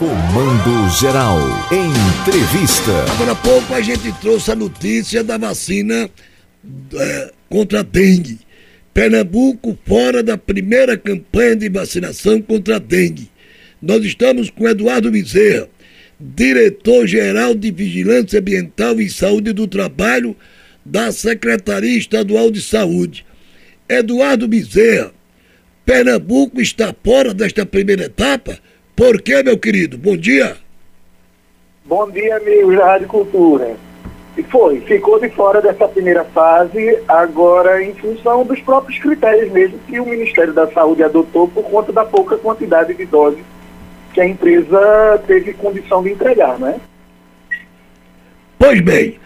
Comando Geral. Entrevista. Agora há pouco a gente trouxe a notícia da vacina é, contra a dengue. Pernambuco fora da primeira campanha de vacinação contra a dengue. Nós estamos com Eduardo Bezerra, diretor-geral de Vigilância Ambiental e Saúde do Trabalho da Secretaria Estadual de Saúde. Eduardo Bezerra, Pernambuco está fora desta primeira etapa? Por quê, meu querido? Bom dia. Bom dia, amigos da Rádio Cultura. E foi, ficou de fora dessa primeira fase, agora em função dos próprios critérios mesmo que o Ministério da Saúde adotou por conta da pouca quantidade de doses que a empresa teve condição de entregar, né? Pois bem,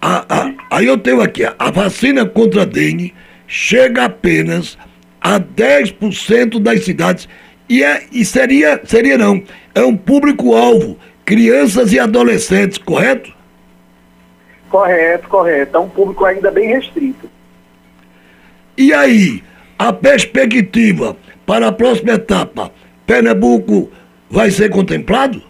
a, a, aí eu tenho aqui, a vacina contra a dengue chega apenas a 10% das cidades e, é, e seria, seria não, é um público-alvo, crianças e adolescentes, correto? Correto, correto. É um público ainda bem restrito. E aí, a perspectiva para a próxima etapa, Pernambuco vai ser contemplado?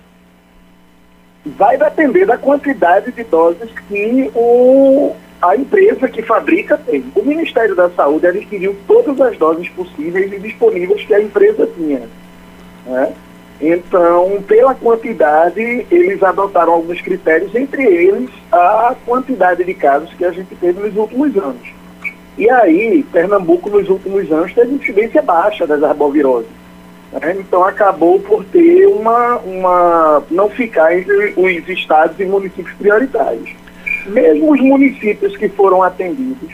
Vai depender da quantidade de doses que o, a empresa que fabrica tem. O Ministério da Saúde adquiriu todas as doses possíveis e disponíveis que a empresa tinha. Né? Então, pela quantidade, eles adotaram alguns critérios, entre eles a quantidade de casos que a gente teve nos últimos anos. E aí, Pernambuco, nos últimos anos, teve incidência baixa das arboviroses. Né? Então, acabou por ter uma, uma. não ficar entre os estados e municípios prioritários mesmo os municípios que foram atendidos,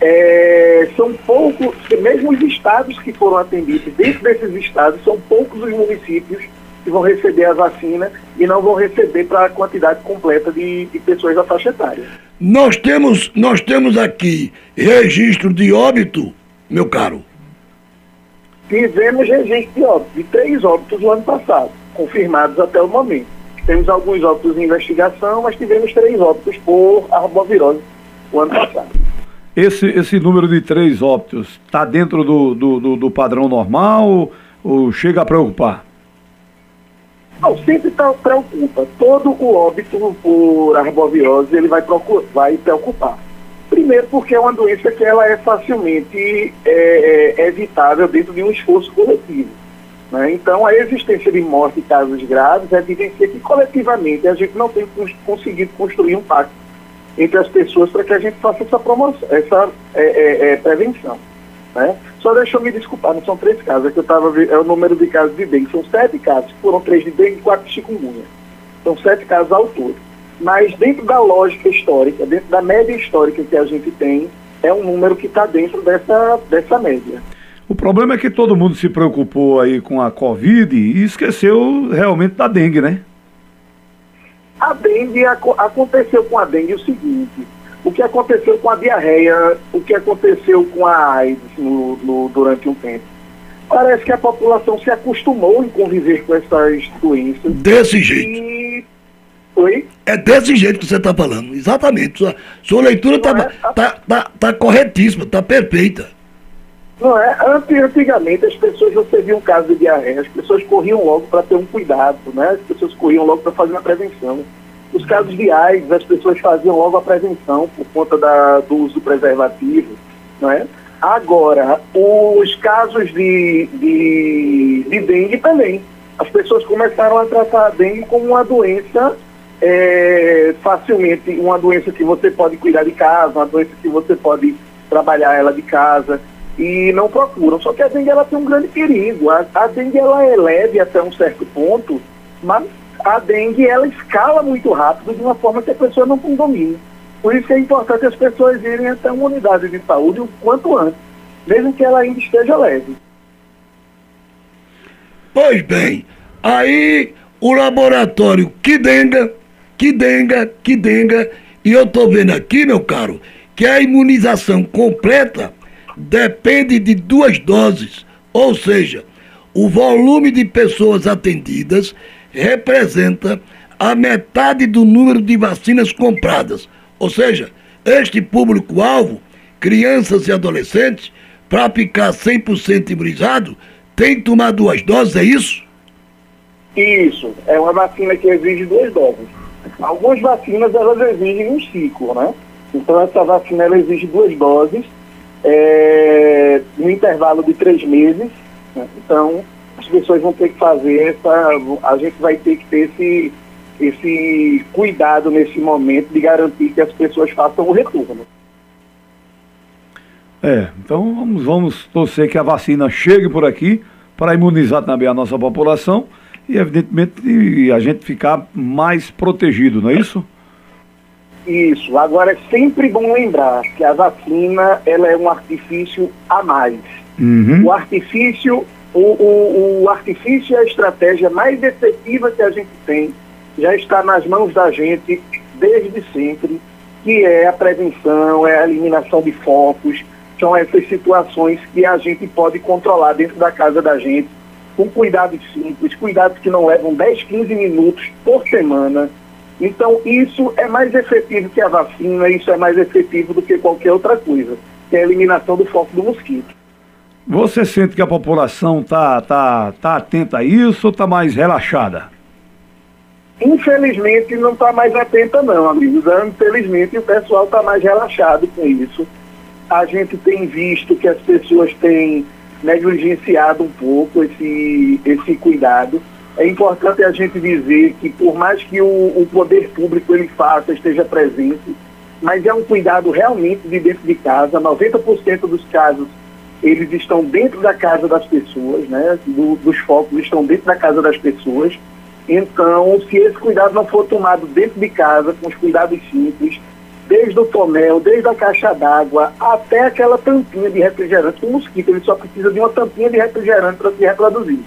é, são poucos, mesmo os estados que foram atendidos, dentro desses estados, são poucos os municípios que vão receber a vacina e não vão receber para a quantidade completa de, de, pessoas da faixa etária. Nós temos, nós temos aqui registro de óbito, meu caro. Tivemos registro de óbito, de três óbitos no ano passado, confirmados até o momento. Temos alguns óbitos em investigação, mas tivemos três óbitos por arbovirose o ano passado. Esse, esse número de três óbitos está dentro do, do, do, do, padrão normal ou, chega a preocupar? Não, sempre tá, preocupa. Todo o óbito por arbovirose ele vai, procurar, vai preocupar. Primeiro porque é uma doença que ela é facilmente é, é, evitável dentro de um esforço coletivo. Né? Então, a existência de morte e casos graves evidencia que coletivamente a gente não tem conseguido construir um pacto entre as pessoas para que a gente faça essa promoção, essa é, é, é, prevenção. Né? Só deixa eu me desculpar, não são três casos, é que eu estava é o número de casos de dengue, são sete casos, foram três de dengue e quatro de chikungunya. São sete casos ao todo. Mas dentro da lógica histórica, dentro da média histórica que a gente tem, é um número que está dentro dessa, dessa média. O problema é que todo mundo se preocupou aí com a Covid e esqueceu realmente da dengue, né? A dengue, aconteceu com a dengue o seguinte, o que aconteceu com a diarreia, o que aconteceu com a AIDS no, no, durante um tempo. Parece que a população se acostumou em conviver com essas doenças. Desse jeito. E... Oi? É desse jeito que você está falando, exatamente. Sua, sua leitura está é? tá, tá, tá corretíssima, está perfeita. Não é? Antigamente as pessoas recebiam caso de diarreia, as pessoas corriam logo para ter um cuidado, né? As pessoas corriam logo para fazer uma prevenção. Os casos de AIDS, as pessoas faziam logo a prevenção por conta da, do uso preservativo, não é? Agora, os casos de, de, de dengue também. As pessoas começaram a tratar a dengue como uma doença é, facilmente, uma doença que você pode cuidar de casa, uma doença que você pode trabalhar ela de casa e não procuram. Só que a dengue ela tem um grande perigo. A, a dengue ela é leve até um certo ponto, mas a dengue ela escala muito rápido de uma forma que a pessoa não tem. Por isso que é importante as pessoas irem até uma unidade de saúde o quanto antes, mesmo que ela ainda esteja leve. Pois bem, aí o laboratório que denga, que denga, que denga, e eu estou vendo aqui, meu caro, que a imunização completa depende de duas doses, ou seja, o volume de pessoas atendidas representa a metade do número de vacinas compradas. Ou seja, este público-alvo, crianças e adolescentes, para ficar 100% imunizado, tem que tomar duas doses, é isso? Isso, é uma vacina que exige duas doses. Algumas vacinas elas exigem um ciclo, né? Então essa vacina ela exige duas doses é, no intervalo de três meses. Né? Então as pessoas vão ter que fazer essa, a gente vai ter que ter esse, esse cuidado nesse momento de garantir que as pessoas façam o retorno. É, então vamos, vamos torcer que a vacina chegue por aqui para imunizar também a nossa população e, evidentemente, a gente ficar mais protegido, não é isso? Isso. Agora, é sempre bom lembrar que a vacina ela é um artifício a mais. Uhum. O artifício, o, o, o artifício é a estratégia mais efetiva que a gente tem, já está nas mãos da gente desde sempre, que é a prevenção, é a eliminação de focos, são essas situações que a gente pode controlar dentro da casa da gente com cuidados simples, cuidados que não levam 10, 15 minutos por semana. Então, isso é mais efetivo que a vacina, isso é mais efetivo do que qualquer outra coisa, que é a eliminação do foco do mosquito. Você sente que a população está tá, tá atenta a isso ou está mais relaxada? Infelizmente não está mais atenta não, amigos. Infelizmente o pessoal está mais relaxado com isso. A gente tem visto que as pessoas têm negligenciado um pouco esse, esse cuidado. É importante a gente dizer que por mais que o, o poder público ele faça, esteja presente, mas é um cuidado realmente de dentro de casa. 90% dos casos eles estão dentro da casa das pessoas, né? Do, dos focos estão dentro da casa das pessoas. Então, se esse cuidado não for tomado dentro de casa, com os cuidados simples, desde o tonel, desde a caixa d'água, até aquela tampinha de refrigerante. O mosquito ele só precisa de uma tampinha de refrigerante para se reproduzir.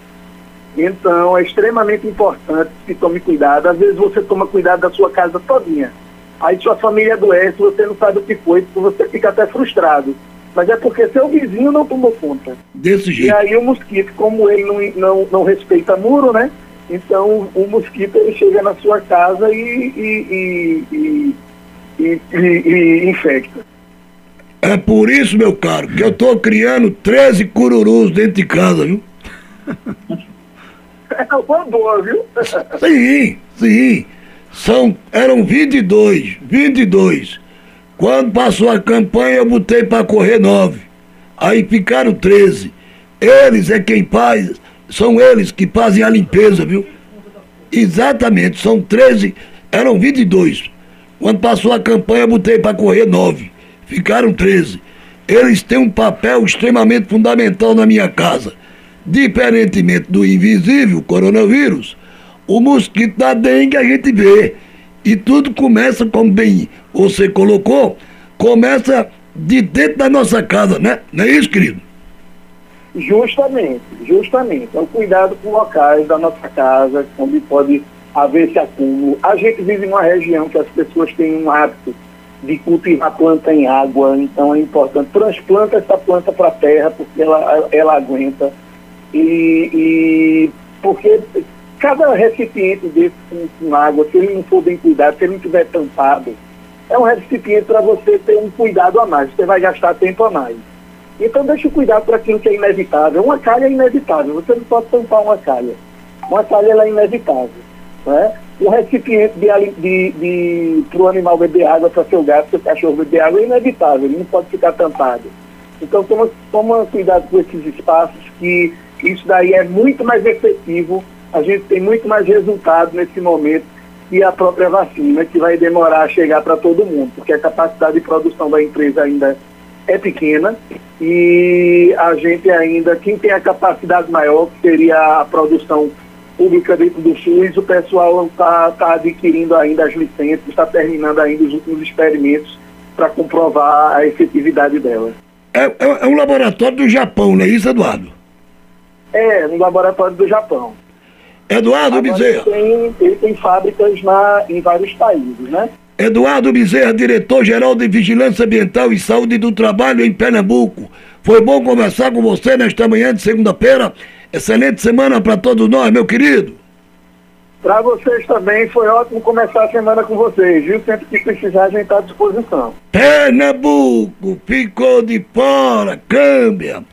Então é extremamente importante que tome cuidado. Às vezes você toma cuidado da sua casa todinha. Aí sua família adoece, você não sabe o que foi, você fica até frustrado. Mas é porque seu vizinho não tomou conta. Desse jeito. E aí o mosquito, como ele não, não, não respeita muro, né? Então o mosquito ele chega na sua casa e, e, e, e e, e, e infecta. É por isso, meu caro, que eu estou criando 13 cururus dentro de casa, viu? É uma boa, viu? sim, sim. São, eram 22, 22. Quando passou a campanha, eu botei para correr 9. Aí ficaram 13. Eles é quem faz, são eles que fazem a limpeza, viu? Exatamente, são 13, eram 22. Quando passou a campanha, botei para correr nove. Ficaram treze. Eles têm um papel extremamente fundamental na minha casa. Diferentemente do invisível coronavírus, o mosquito da dengue a gente vê. E tudo começa, como bem você colocou, começa de dentro da nossa casa, né? Não é isso, querido? Justamente, justamente. É o cuidado com locais da nossa casa, onde pode haver esse acúmulo. A gente vive em uma região que as pessoas têm um hábito de cultivar planta em água, então é importante. Transplanta essa planta para a terra, porque ela, ela aguenta. E, e porque cada recipiente desse com, com, água, se ele não for bem cuidado, se ele não tiver tampado, é um recipiente para você ter um cuidado a mais, você vai gastar tempo a mais. Então deixa o cuidado para aquilo que é inevitável. Uma calha é inevitável, você não pode tampar uma calha. Uma calha ela é inevitável. Né? Um recipiente de, de, de, para o animal beber água, para seu gato, seu cachorro beber água, é inevitável, ele não pode ficar tampado. Então toma, toma cuidado com esses espaços, que isso daí é muito mais efetivo, a gente tem muito mais resultado nesse momento que a própria vacina, que vai demorar a chegar para todo mundo, porque a capacidade de produção da empresa ainda é pequena e a gente ainda, quem tem a capacidade maior, que seria a produção pública dentro do SUS, o pessoal está tá adquirindo ainda as licenças, está terminando ainda os últimos experimentos para comprovar a efetividade dela. É, é, é, um laboratório do Japão, não é isso, Eduardo? É, um laboratório do Japão. Eduardo Agora Bezerra. Ele tem, ele tem fábricas na, em vários países, né? Eduardo Bezerra, diretor-geral de Vigilância Ambiental e Saúde do Trabalho em Pernambuco. Foi bom conversar com você nesta manhã de segunda-feira Excelente semana para todos nós, meu querido. Para vocês também, foi ótimo começar a semana com vocês, viu? Sempre que precisar, a gente está à disposição. Pernambuco ficou de fora, câmbia.